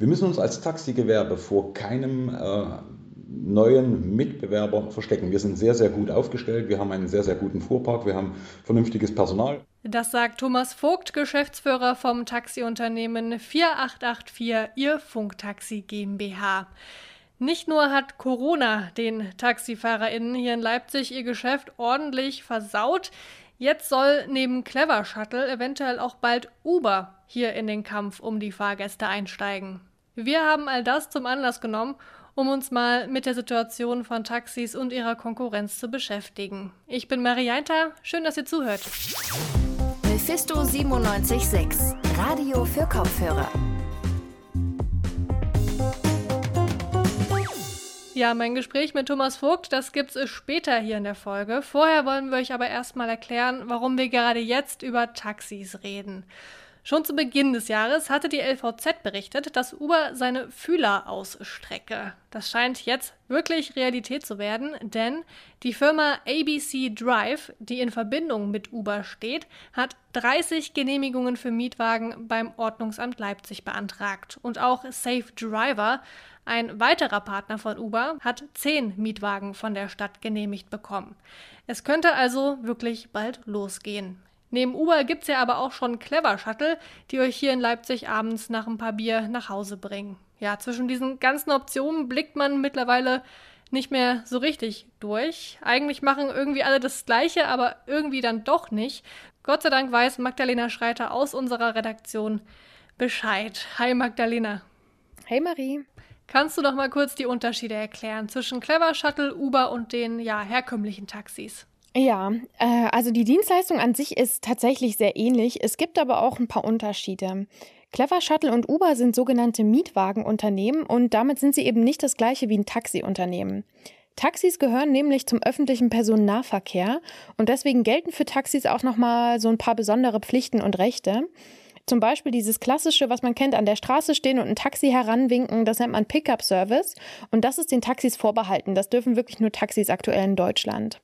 Wir müssen uns als Taxigewerbe vor keinem äh, neuen Mitbewerber verstecken. Wir sind sehr, sehr gut aufgestellt. Wir haben einen sehr, sehr guten Fuhrpark. Wir haben vernünftiges Personal. Das sagt Thomas Vogt, Geschäftsführer vom Taxiunternehmen 4884, Ihr Funktaxi GmbH. Nicht nur hat Corona den TaxifahrerInnen hier in Leipzig ihr Geschäft ordentlich versaut, jetzt soll neben Clever Shuttle eventuell auch bald Uber hier in den Kampf um die Fahrgäste einsteigen. Wir haben all das zum Anlass genommen, um uns mal mit der Situation von Taxis und ihrer Konkurrenz zu beschäftigen. Ich bin Marianta, schön, dass ihr zuhört. Mephisto 976, Radio für Kopfhörer. Ja, mein Gespräch mit Thomas Vogt, das gibt's später hier in der Folge. Vorher wollen wir euch aber erstmal erklären, warum wir gerade jetzt über Taxis reden. Schon zu Beginn des Jahres hatte die LVZ berichtet, dass Uber seine Fühler ausstrecke. Das scheint jetzt wirklich Realität zu werden, denn die Firma ABC Drive, die in Verbindung mit Uber steht, hat 30 Genehmigungen für Mietwagen beim Ordnungsamt Leipzig beantragt. Und auch Safe Driver, ein weiterer Partner von Uber, hat 10 Mietwagen von der Stadt genehmigt bekommen. Es könnte also wirklich bald losgehen. Neben Uber gibt es ja aber auch schon Clever Shuttle, die euch hier in Leipzig abends nach ein paar Bier nach Hause bringen. Ja, zwischen diesen ganzen Optionen blickt man mittlerweile nicht mehr so richtig durch. Eigentlich machen irgendwie alle das Gleiche, aber irgendwie dann doch nicht. Gott sei Dank weiß Magdalena Schreiter aus unserer Redaktion Bescheid. Hi Magdalena. Hey Marie. Kannst du doch mal kurz die Unterschiede erklären zwischen Clever Shuttle, Uber und den ja herkömmlichen Taxis? Ja, äh, also die Dienstleistung an sich ist tatsächlich sehr ähnlich. Es gibt aber auch ein paar Unterschiede. Clever Shuttle und Uber sind sogenannte Mietwagenunternehmen und damit sind sie eben nicht das gleiche wie ein Taxiunternehmen. Taxis gehören nämlich zum öffentlichen Personennahverkehr und deswegen gelten für Taxis auch nochmal so ein paar besondere Pflichten und Rechte. Zum Beispiel dieses klassische, was man kennt, an der Straße stehen und ein Taxi heranwinken, das nennt man Pickup-Service. Und das ist den Taxis vorbehalten. Das dürfen wirklich nur Taxis aktuell in Deutschland.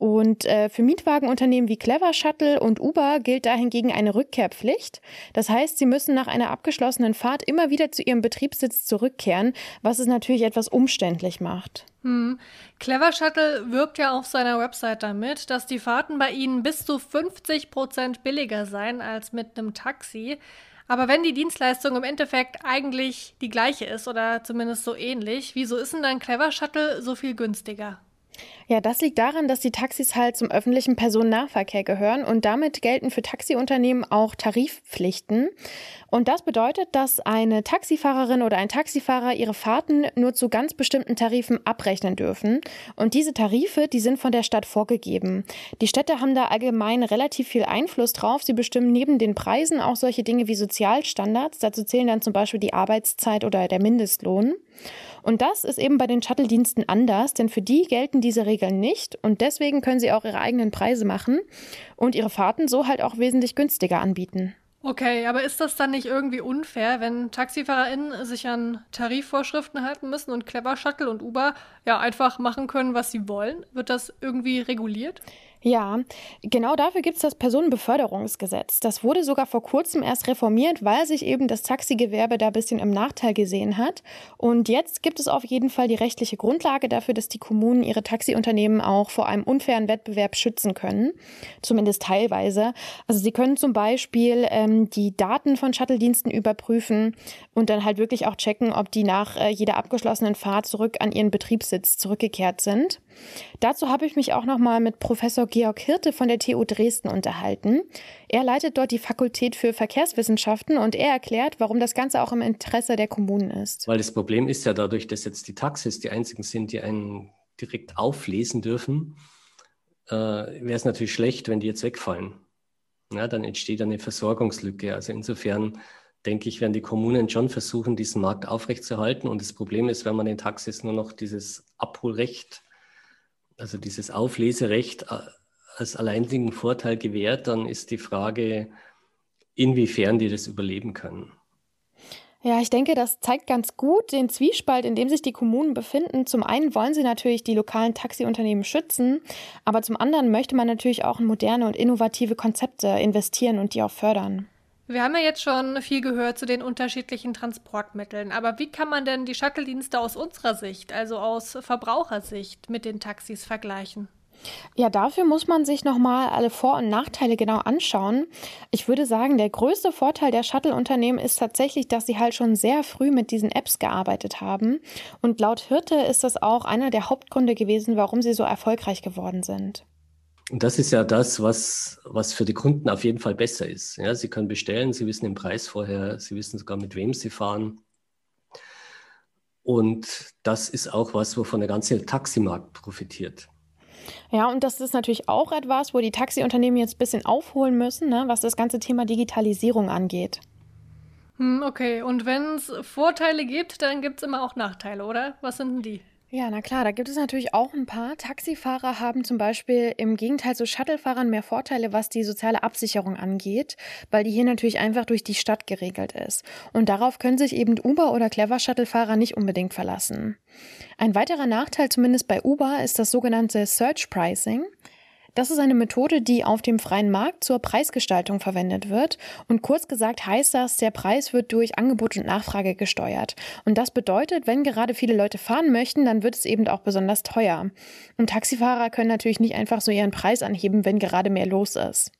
Und äh, für Mietwagenunternehmen wie Clever Shuttle und Uber gilt dahingegen eine Rückkehrpflicht. Das heißt, sie müssen nach einer abgeschlossenen Fahrt immer wieder zu ihrem Betriebssitz zurückkehren, was es natürlich etwas umständlich macht. Hm. Clever Shuttle wirbt ja auf seiner Website damit, dass die Fahrten bei ihnen bis zu 50 Prozent billiger seien als mit einem Taxi. Aber wenn die Dienstleistung im Endeffekt eigentlich die gleiche ist oder zumindest so ähnlich, wieso ist denn dann Clever Shuttle so viel günstiger? Ja, das liegt daran, dass die Taxis halt zum öffentlichen Personennahverkehr gehören und damit gelten für Taxiunternehmen auch Tarifpflichten. Und das bedeutet, dass eine Taxifahrerin oder ein Taxifahrer ihre Fahrten nur zu ganz bestimmten Tarifen abrechnen dürfen. Und diese Tarife, die sind von der Stadt vorgegeben. Die Städte haben da allgemein relativ viel Einfluss drauf. Sie bestimmen neben den Preisen auch solche Dinge wie Sozialstandards. Dazu zählen dann zum Beispiel die Arbeitszeit oder der Mindestlohn. Und das ist eben bei den Shuttle-Diensten anders, denn für die gelten diese Regeln nicht und deswegen können sie auch ihre eigenen Preise machen und ihre Fahrten so halt auch wesentlich günstiger anbieten. Okay, aber ist das dann nicht irgendwie unfair, wenn TaxifahrerInnen sich an Tarifvorschriften halten müssen und Clever Shuttle und Uber ja einfach machen können, was sie wollen? Wird das irgendwie reguliert? Ja, genau dafür gibt es das Personenbeförderungsgesetz. Das wurde sogar vor kurzem erst reformiert, weil sich eben das Taxigewerbe da ein bisschen im Nachteil gesehen hat. Und jetzt gibt es auf jeden Fall die rechtliche Grundlage dafür, dass die Kommunen ihre Taxiunternehmen auch vor einem unfairen Wettbewerb schützen können. Zumindest teilweise. Also sie können zum Beispiel ähm, die Daten von Shuttle-Diensten überprüfen und dann halt wirklich auch checken, ob die nach äh, jeder abgeschlossenen Fahrt zurück an ihren Betriebssitz zurückgekehrt sind. Dazu habe ich mich auch noch mal mit Professor Georg Hirte von der TU Dresden unterhalten. Er leitet dort die Fakultät für Verkehrswissenschaften und er erklärt, warum das Ganze auch im Interesse der Kommunen ist. Weil das Problem ist ja dadurch, dass jetzt die Taxis die einzigen sind, die einen direkt auflesen dürfen, äh, wäre es natürlich schlecht, wenn die jetzt wegfallen. Ja, dann entsteht eine Versorgungslücke. Also insofern denke ich, werden die Kommunen schon versuchen, diesen Markt aufrechtzuerhalten. Und das Problem ist, wenn man den Taxis nur noch dieses Abholrecht also dieses Aufleserecht äh, als alleinigen Vorteil gewährt, dann ist die Frage, inwiefern die das überleben können. Ja, ich denke, das zeigt ganz gut den Zwiespalt, in dem sich die Kommunen befinden. Zum einen wollen sie natürlich die lokalen Taxiunternehmen schützen, aber zum anderen möchte man natürlich auch in moderne und innovative Konzepte investieren und die auch fördern. Wir haben ja jetzt schon viel gehört zu den unterschiedlichen Transportmitteln, aber wie kann man denn die Shuttle-Dienste aus unserer Sicht, also aus Verbrauchersicht, mit den Taxis vergleichen? Ja, dafür muss man sich nochmal alle Vor- und Nachteile genau anschauen. Ich würde sagen, der größte Vorteil der Shuttle-Unternehmen ist tatsächlich, dass sie halt schon sehr früh mit diesen Apps gearbeitet haben. Und laut Hirte ist das auch einer der Hauptgründe gewesen, warum sie so erfolgreich geworden sind. Und das ist ja das, was, was für die Kunden auf jeden Fall besser ist. Ja, sie können bestellen, sie wissen den Preis vorher, sie wissen sogar, mit wem sie fahren. Und das ist auch was, wovon der ganze Taximarkt profitiert. Ja, und das ist natürlich auch etwas, wo die Taxiunternehmen jetzt ein bisschen aufholen müssen, ne, was das ganze Thema Digitalisierung angeht. Hm, okay, und wenn es Vorteile gibt, dann gibt es immer auch Nachteile, oder? Was sind denn die? Ja, na klar, da gibt es natürlich auch ein paar. Taxifahrer haben zum Beispiel im Gegenteil zu Shuttlefahrern mehr Vorteile, was die soziale Absicherung angeht, weil die hier natürlich einfach durch die Stadt geregelt ist. Und darauf können sich eben Uber oder Clever Shuttlefahrer nicht unbedingt verlassen. Ein weiterer Nachteil zumindest bei Uber ist das sogenannte Search Pricing. Das ist eine Methode, die auf dem freien Markt zur Preisgestaltung verwendet wird. Und kurz gesagt heißt das, der Preis wird durch Angebot und Nachfrage gesteuert. Und das bedeutet, wenn gerade viele Leute fahren möchten, dann wird es eben auch besonders teuer. Und Taxifahrer können natürlich nicht einfach so ihren Preis anheben, wenn gerade mehr los ist.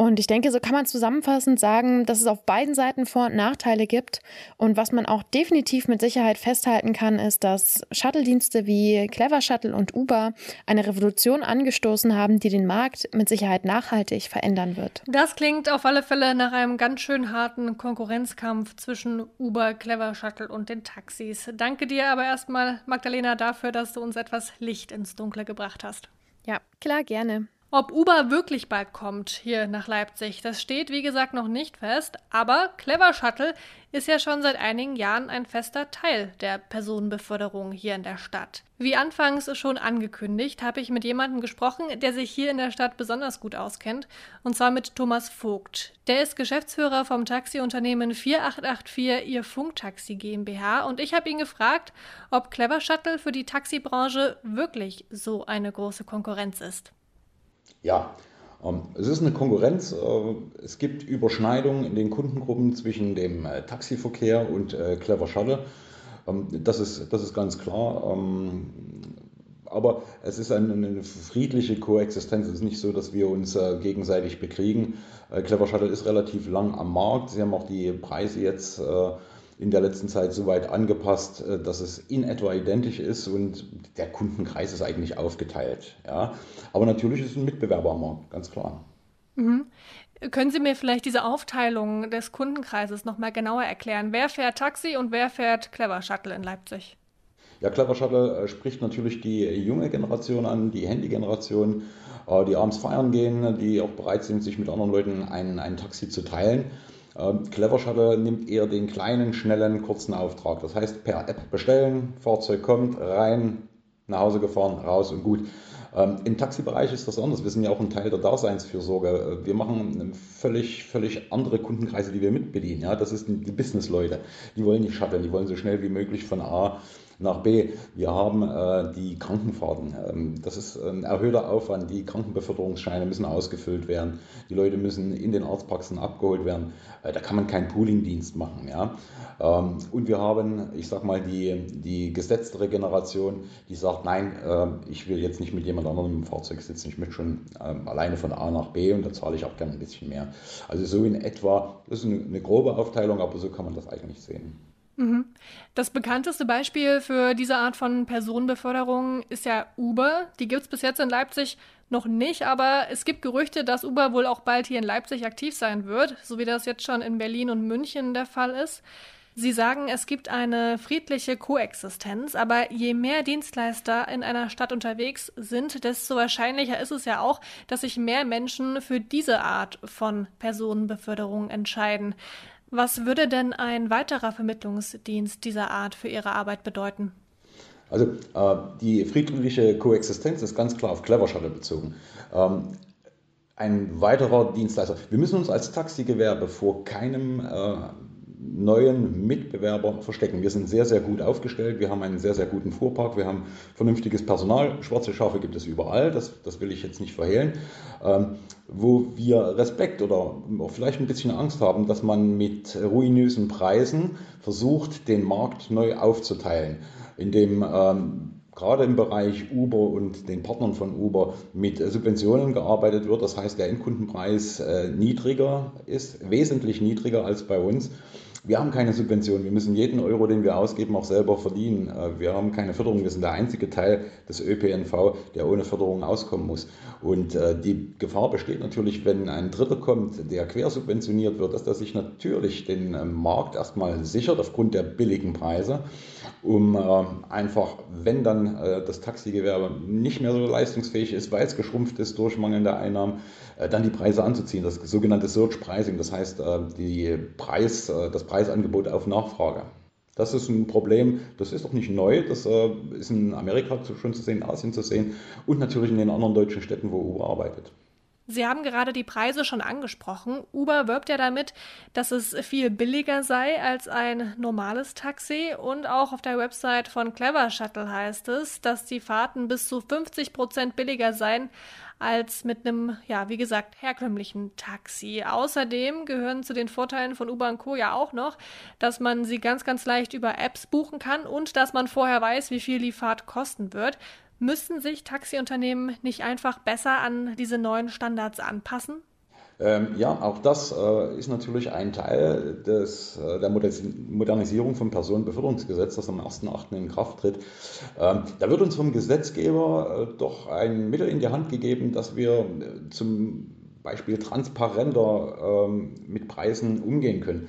Und ich denke, so kann man zusammenfassend sagen, dass es auf beiden Seiten Vor- und Nachteile gibt. Und was man auch definitiv mit Sicherheit festhalten kann, ist, dass Shuttle-Dienste wie Clever Shuttle und Uber eine Revolution angestoßen haben, die den Markt mit Sicherheit nachhaltig verändern wird. Das klingt auf alle Fälle nach einem ganz schön harten Konkurrenzkampf zwischen Uber, Clever Shuttle und den Taxis. Danke dir aber erstmal, Magdalena, dafür, dass du uns etwas Licht ins Dunkle gebracht hast. Ja, klar, gerne. Ob Uber wirklich bald kommt hier nach Leipzig, das steht wie gesagt noch nicht fest, aber Clever Shuttle ist ja schon seit einigen Jahren ein fester Teil der Personenbeförderung hier in der Stadt. Wie anfangs schon angekündigt, habe ich mit jemandem gesprochen, der sich hier in der Stadt besonders gut auskennt, und zwar mit Thomas Vogt. Der ist Geschäftsführer vom Taxiunternehmen 4884 Ihr Funktaxi GmbH und ich habe ihn gefragt, ob Clever Shuttle für die Taxibranche wirklich so eine große Konkurrenz ist. Ja, ähm, es ist eine Konkurrenz. Äh, es gibt Überschneidungen in den Kundengruppen zwischen dem äh, Taxiverkehr und äh, Clever Shuttle. Ähm, das ist, das ist ganz klar. Ähm, aber es ist eine, eine friedliche Koexistenz. Es ist nicht so, dass wir uns gegenseitig bekriegen. Clever Shuttle ist relativ lang am Markt. Sie haben auch die Preise jetzt in der letzten Zeit so weit angepasst, äh, dass es in etwa identisch ist und der Kundenkreis ist eigentlich aufgeteilt. Ja. Aber natürlich ist es ein Mitbewerber am Markt, ganz klar. Mhm. Können Sie mir vielleicht diese Aufteilung des Kundenkreises nochmal genauer erklären? Wer fährt Taxi und wer fährt Clever Shuttle in Leipzig? Ja, Clever Shuttle äh, spricht natürlich die junge Generation an, die Handy-Generation, äh, die abends feiern gehen, die auch bereit sind, sich mit anderen Leuten ein, ein Taxi zu teilen. Ähm, Clever Shuttle nimmt eher den kleinen, schnellen, kurzen Auftrag. Das heißt, per App bestellen, Fahrzeug kommt, rein, nach Hause gefahren, raus und gut. Ähm, Im Taxibereich ist das anders. Wir sind ja auch ein Teil der Daseinsfürsorge. Wir machen völlig, völlig andere Kundenkreise, die wir mitbedienen. Ja, das sind die Business-Leute. Die wollen nicht shuttle, die wollen so schnell wie möglich von A nach B. Wir haben äh, die Krankenfahrten. Ähm, das ist ein erhöhter Aufwand. Die Krankenbeförderungsscheine müssen ausgefüllt werden. Die Leute müssen in den Arztpraxen abgeholt werden. Äh, da kann man keinen Poolingdienst machen. Ja? Ähm, und wir haben, ich sag mal, die, die gesetztere Generation, die sagt, nein, äh, ich will jetzt nicht mit jemand anderem im Fahrzeug sitzen. Ich möchte schon ähm, alleine von A nach B und da zahle ich auch gerne ein bisschen mehr. Also so in etwa, das ist eine, eine grobe Aufteilung, aber so kann man das eigentlich sehen. Mhm. Das bekannteste Beispiel für diese Art von Personenbeförderung ist ja Uber. Die gibt es bis jetzt in Leipzig noch nicht, aber es gibt Gerüchte, dass Uber wohl auch bald hier in Leipzig aktiv sein wird, so wie das jetzt schon in Berlin und München der Fall ist. Sie sagen, es gibt eine friedliche Koexistenz, aber je mehr Dienstleister in einer Stadt unterwegs sind, desto wahrscheinlicher ist es ja auch, dass sich mehr Menschen für diese Art von Personenbeförderung entscheiden. Was würde denn ein weiterer Vermittlungsdienst dieser Art für Ihre Arbeit bedeuten? Also äh, die friedliche Koexistenz ist ganz klar auf Clever Shuttle bezogen. Ähm, ein weiterer Dienstleister. Wir müssen uns als Taxigewerbe vor keinem äh, neuen Mitbewerber verstecken. Wir sind sehr, sehr gut aufgestellt. Wir haben einen sehr, sehr guten Fuhrpark. Wir haben vernünftiges Personal. Schwarze Schafe gibt es überall. Das, das will ich jetzt nicht verhehlen. Ähm, wo wir Respekt oder vielleicht ein bisschen Angst haben, dass man mit ruinösen Preisen versucht, den Markt neu aufzuteilen, indem ähm, gerade im Bereich Uber und den Partnern von Uber mit Subventionen gearbeitet wird. Das heißt, der Endkundenpreis äh, niedriger ist, wesentlich niedriger als bei uns. Wir haben keine Subvention. Wir müssen jeden Euro, den wir ausgeben, auch selber verdienen. Äh, wir haben keine Förderung. Wir sind der einzige Teil des ÖPNV, der ohne Förderung auskommen muss. Und äh, die Gefahr besteht natürlich, wenn ein Dritter kommt, der quersubventioniert wird, dass er sich natürlich den äh, Markt erstmal sichert aufgrund der billigen Preise, um einfach, wenn dann das Taxigewerbe nicht mehr so leistungsfähig ist, weil es geschrumpft ist durch mangelnde Einnahmen, dann die Preise anzuziehen. Das sogenannte Surge Pricing, das heißt die Preis, das Preisangebot auf Nachfrage. Das ist ein Problem, das ist doch nicht neu, das äh, ist in Amerika schon zu sehen, in Asien zu sehen und natürlich in den anderen deutschen Städten, wo Uber arbeitet. Sie haben gerade die Preise schon angesprochen. Uber wirbt ja damit, dass es viel billiger sei als ein normales Taxi. Und auch auf der Website von Clever Shuttle heißt es, dass die Fahrten bis zu 50 Prozent billiger seien als mit einem, ja, wie gesagt, herkömmlichen Taxi. Außerdem gehören zu den Vorteilen von Uber und Co. ja auch noch, dass man sie ganz, ganz leicht über Apps buchen kann und dass man vorher weiß, wie viel die Fahrt kosten wird. Müssen sich Taxiunternehmen nicht einfach besser an diese neuen Standards anpassen? Ähm, ja, auch das äh, ist natürlich ein Teil des, äh, der Modernisierung vom Personenbeförderungsgesetz, das am 1.8. in Kraft tritt. Ähm, da wird uns vom Gesetzgeber äh, doch ein Mittel in die Hand gegeben, dass wir äh, zum Beispiel transparenter ähm, mit Preisen umgehen können.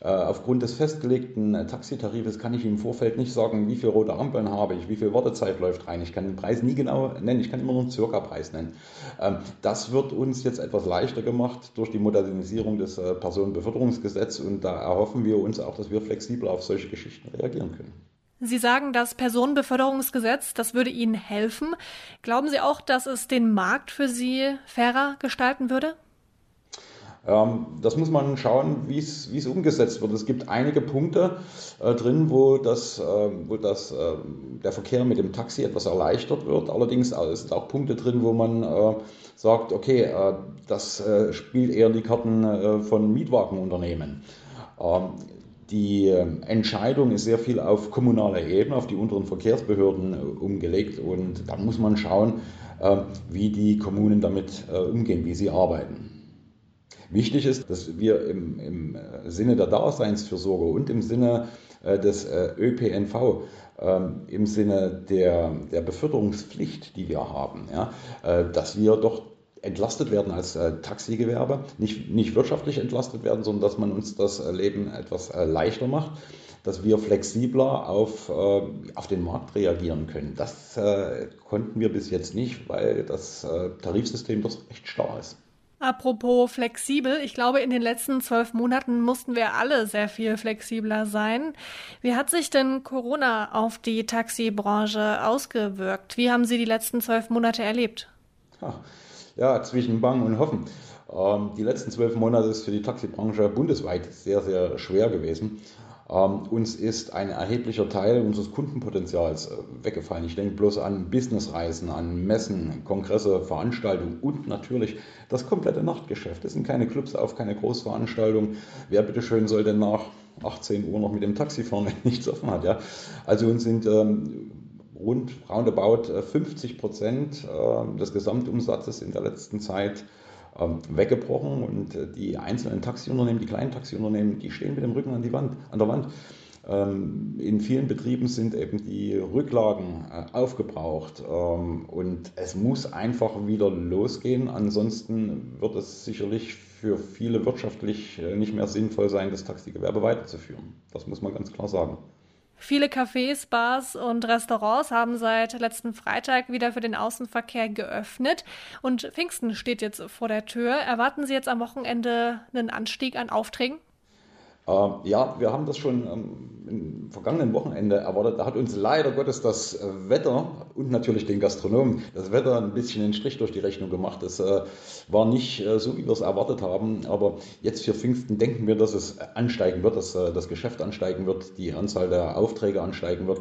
Äh, aufgrund des festgelegten äh, Taxitarifes kann ich im Vorfeld nicht sagen, wie viele rote Ampeln habe ich, wie viel Wartezeit läuft rein. Ich kann den Preis nie genau nennen, ich kann immer nur einen Circa-Preis nennen. Ähm, das wird uns jetzt etwas leichter gemacht durch die Modernisierung des äh, Personenbeförderungsgesetzes und da erhoffen wir uns auch, dass wir flexibel auf solche Geschichten reagieren können. Sie sagen, das Personenbeförderungsgesetz, das würde Ihnen helfen. Glauben Sie auch, dass es den Markt für Sie fairer gestalten würde? Ähm, das muss man schauen, wie es umgesetzt wird. Es gibt einige Punkte äh, drin, wo, das, äh, wo das, äh, der Verkehr mit dem Taxi etwas erleichtert wird. Allerdings äh, sind auch Punkte drin, wo man äh, sagt, okay, äh, das spielt eher die Karten von Mietwagenunternehmen. Ähm, die Entscheidung ist sehr viel auf kommunaler Ebene, auf die unteren Verkehrsbehörden umgelegt und da muss man schauen, wie die Kommunen damit umgehen, wie sie arbeiten. Wichtig ist, dass wir im, im äh, Sinne der Daseinsfürsorge und im Sinne äh, des äh, ÖPNV ähm, im Sinne der, der Beförderungspflicht, die wir haben, ja, dass wir doch entlastet werden als äh, Taxigewerbe, nicht, nicht wirtschaftlich entlastet werden, sondern dass man uns das Leben etwas äh, leichter macht, dass wir flexibler auf, auf den Markt reagieren können. Das konnten wir bis jetzt nicht, weil das Tarifsystem doch echt starr ist. Apropos flexibel, ich glaube, in den letzten zwölf Monaten mussten wir alle sehr viel flexibler sein. Wie hat sich denn Corona auf die Taxibranche ausgewirkt? Wie haben Sie die letzten zwölf Monate erlebt? Ja, zwischen Bang und Hoffen. Ähm, die letzten zwölf Monate ist für die Taxibranche bundesweit sehr, sehr schwer gewesen. Ähm, uns ist ein erheblicher Teil unseres Kundenpotenzials äh, weggefallen. Ich denke bloß an Businessreisen, an Messen, Kongresse, Veranstaltungen und natürlich das komplette Nachtgeschäft. Es sind keine Clubs auf, keine Großveranstaltungen. Wer bitteschön soll denn nach 18 Uhr noch mit dem Taxi fahren, wenn nichts offen hat? Ja? Also uns sind ähm, rund roundabout 50 äh, Prozent äh, des Gesamtumsatzes in der letzten Zeit weggebrochen und äh, die einzelnen Taxiunternehmen, die kleinen Taxiunternehmen, die stehen mit dem Rücken an, die Wand, an der Wand. Ähm, in vielen Betrieben sind eben die Rücklagen äh, aufgebraucht ähm, und es muss einfach wieder losgehen. Ansonsten wird es sicherlich für viele wirtschaftlich äh, nicht mehr sinnvoll sein, das Taxigewerbe weiterzuführen. Das muss man ganz klar sagen. Viele Cafés, Bars und Restaurants haben seit letzten Freitag wieder für den Außenverkehr geöffnet und Pfingsten steht jetzt vor der Tür. Erwarten Sie jetzt am Wochenende einen Anstieg an Aufträgen? Äh, ja, wir haben das schon ähm, im vergangenen Wochenende erwartet. Da hat uns leider Gottes das Wetter und natürlich den Gastronomen das Wetter ein bisschen einen Strich durch die Rechnung gemacht. Es äh, war nicht äh, so, wie wir es erwartet haben. Aber jetzt für Pfingsten denken wir, dass es ansteigen wird, dass äh, das Geschäft ansteigen wird, die Anzahl der Aufträge ansteigen wird.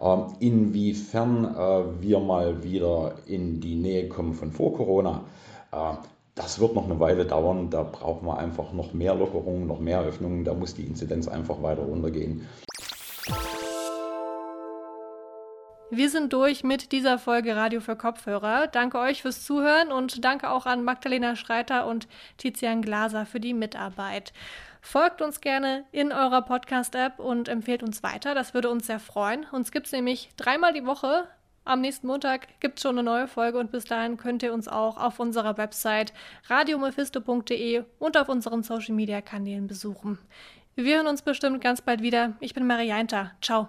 Ähm, inwiefern äh, wir mal wieder in die Nähe kommen von vor Corona, äh, das wird noch eine Weile dauern. Da brauchen wir einfach noch mehr Lockerungen, noch mehr Öffnungen. Da muss die Inzidenz einfach weiter runtergehen. Wir sind durch mit dieser Folge Radio für Kopfhörer. Danke euch fürs Zuhören und danke auch an Magdalena Schreiter und Tizian Glaser für die Mitarbeit. Folgt uns gerne in eurer Podcast-App und empfehlt uns weiter. Das würde uns sehr freuen. Uns gibt es nämlich dreimal die Woche am nächsten Montag gibt es schon eine neue Folge und bis dahin könnt ihr uns auch auf unserer Website radiomephisto.de und auf unseren Social Media Kanälen besuchen. Wir hören uns bestimmt ganz bald wieder. Ich bin Marianta. Ciao.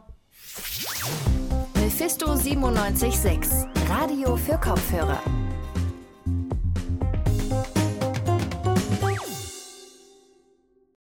Mephisto 976, Radio für Kopfhörer.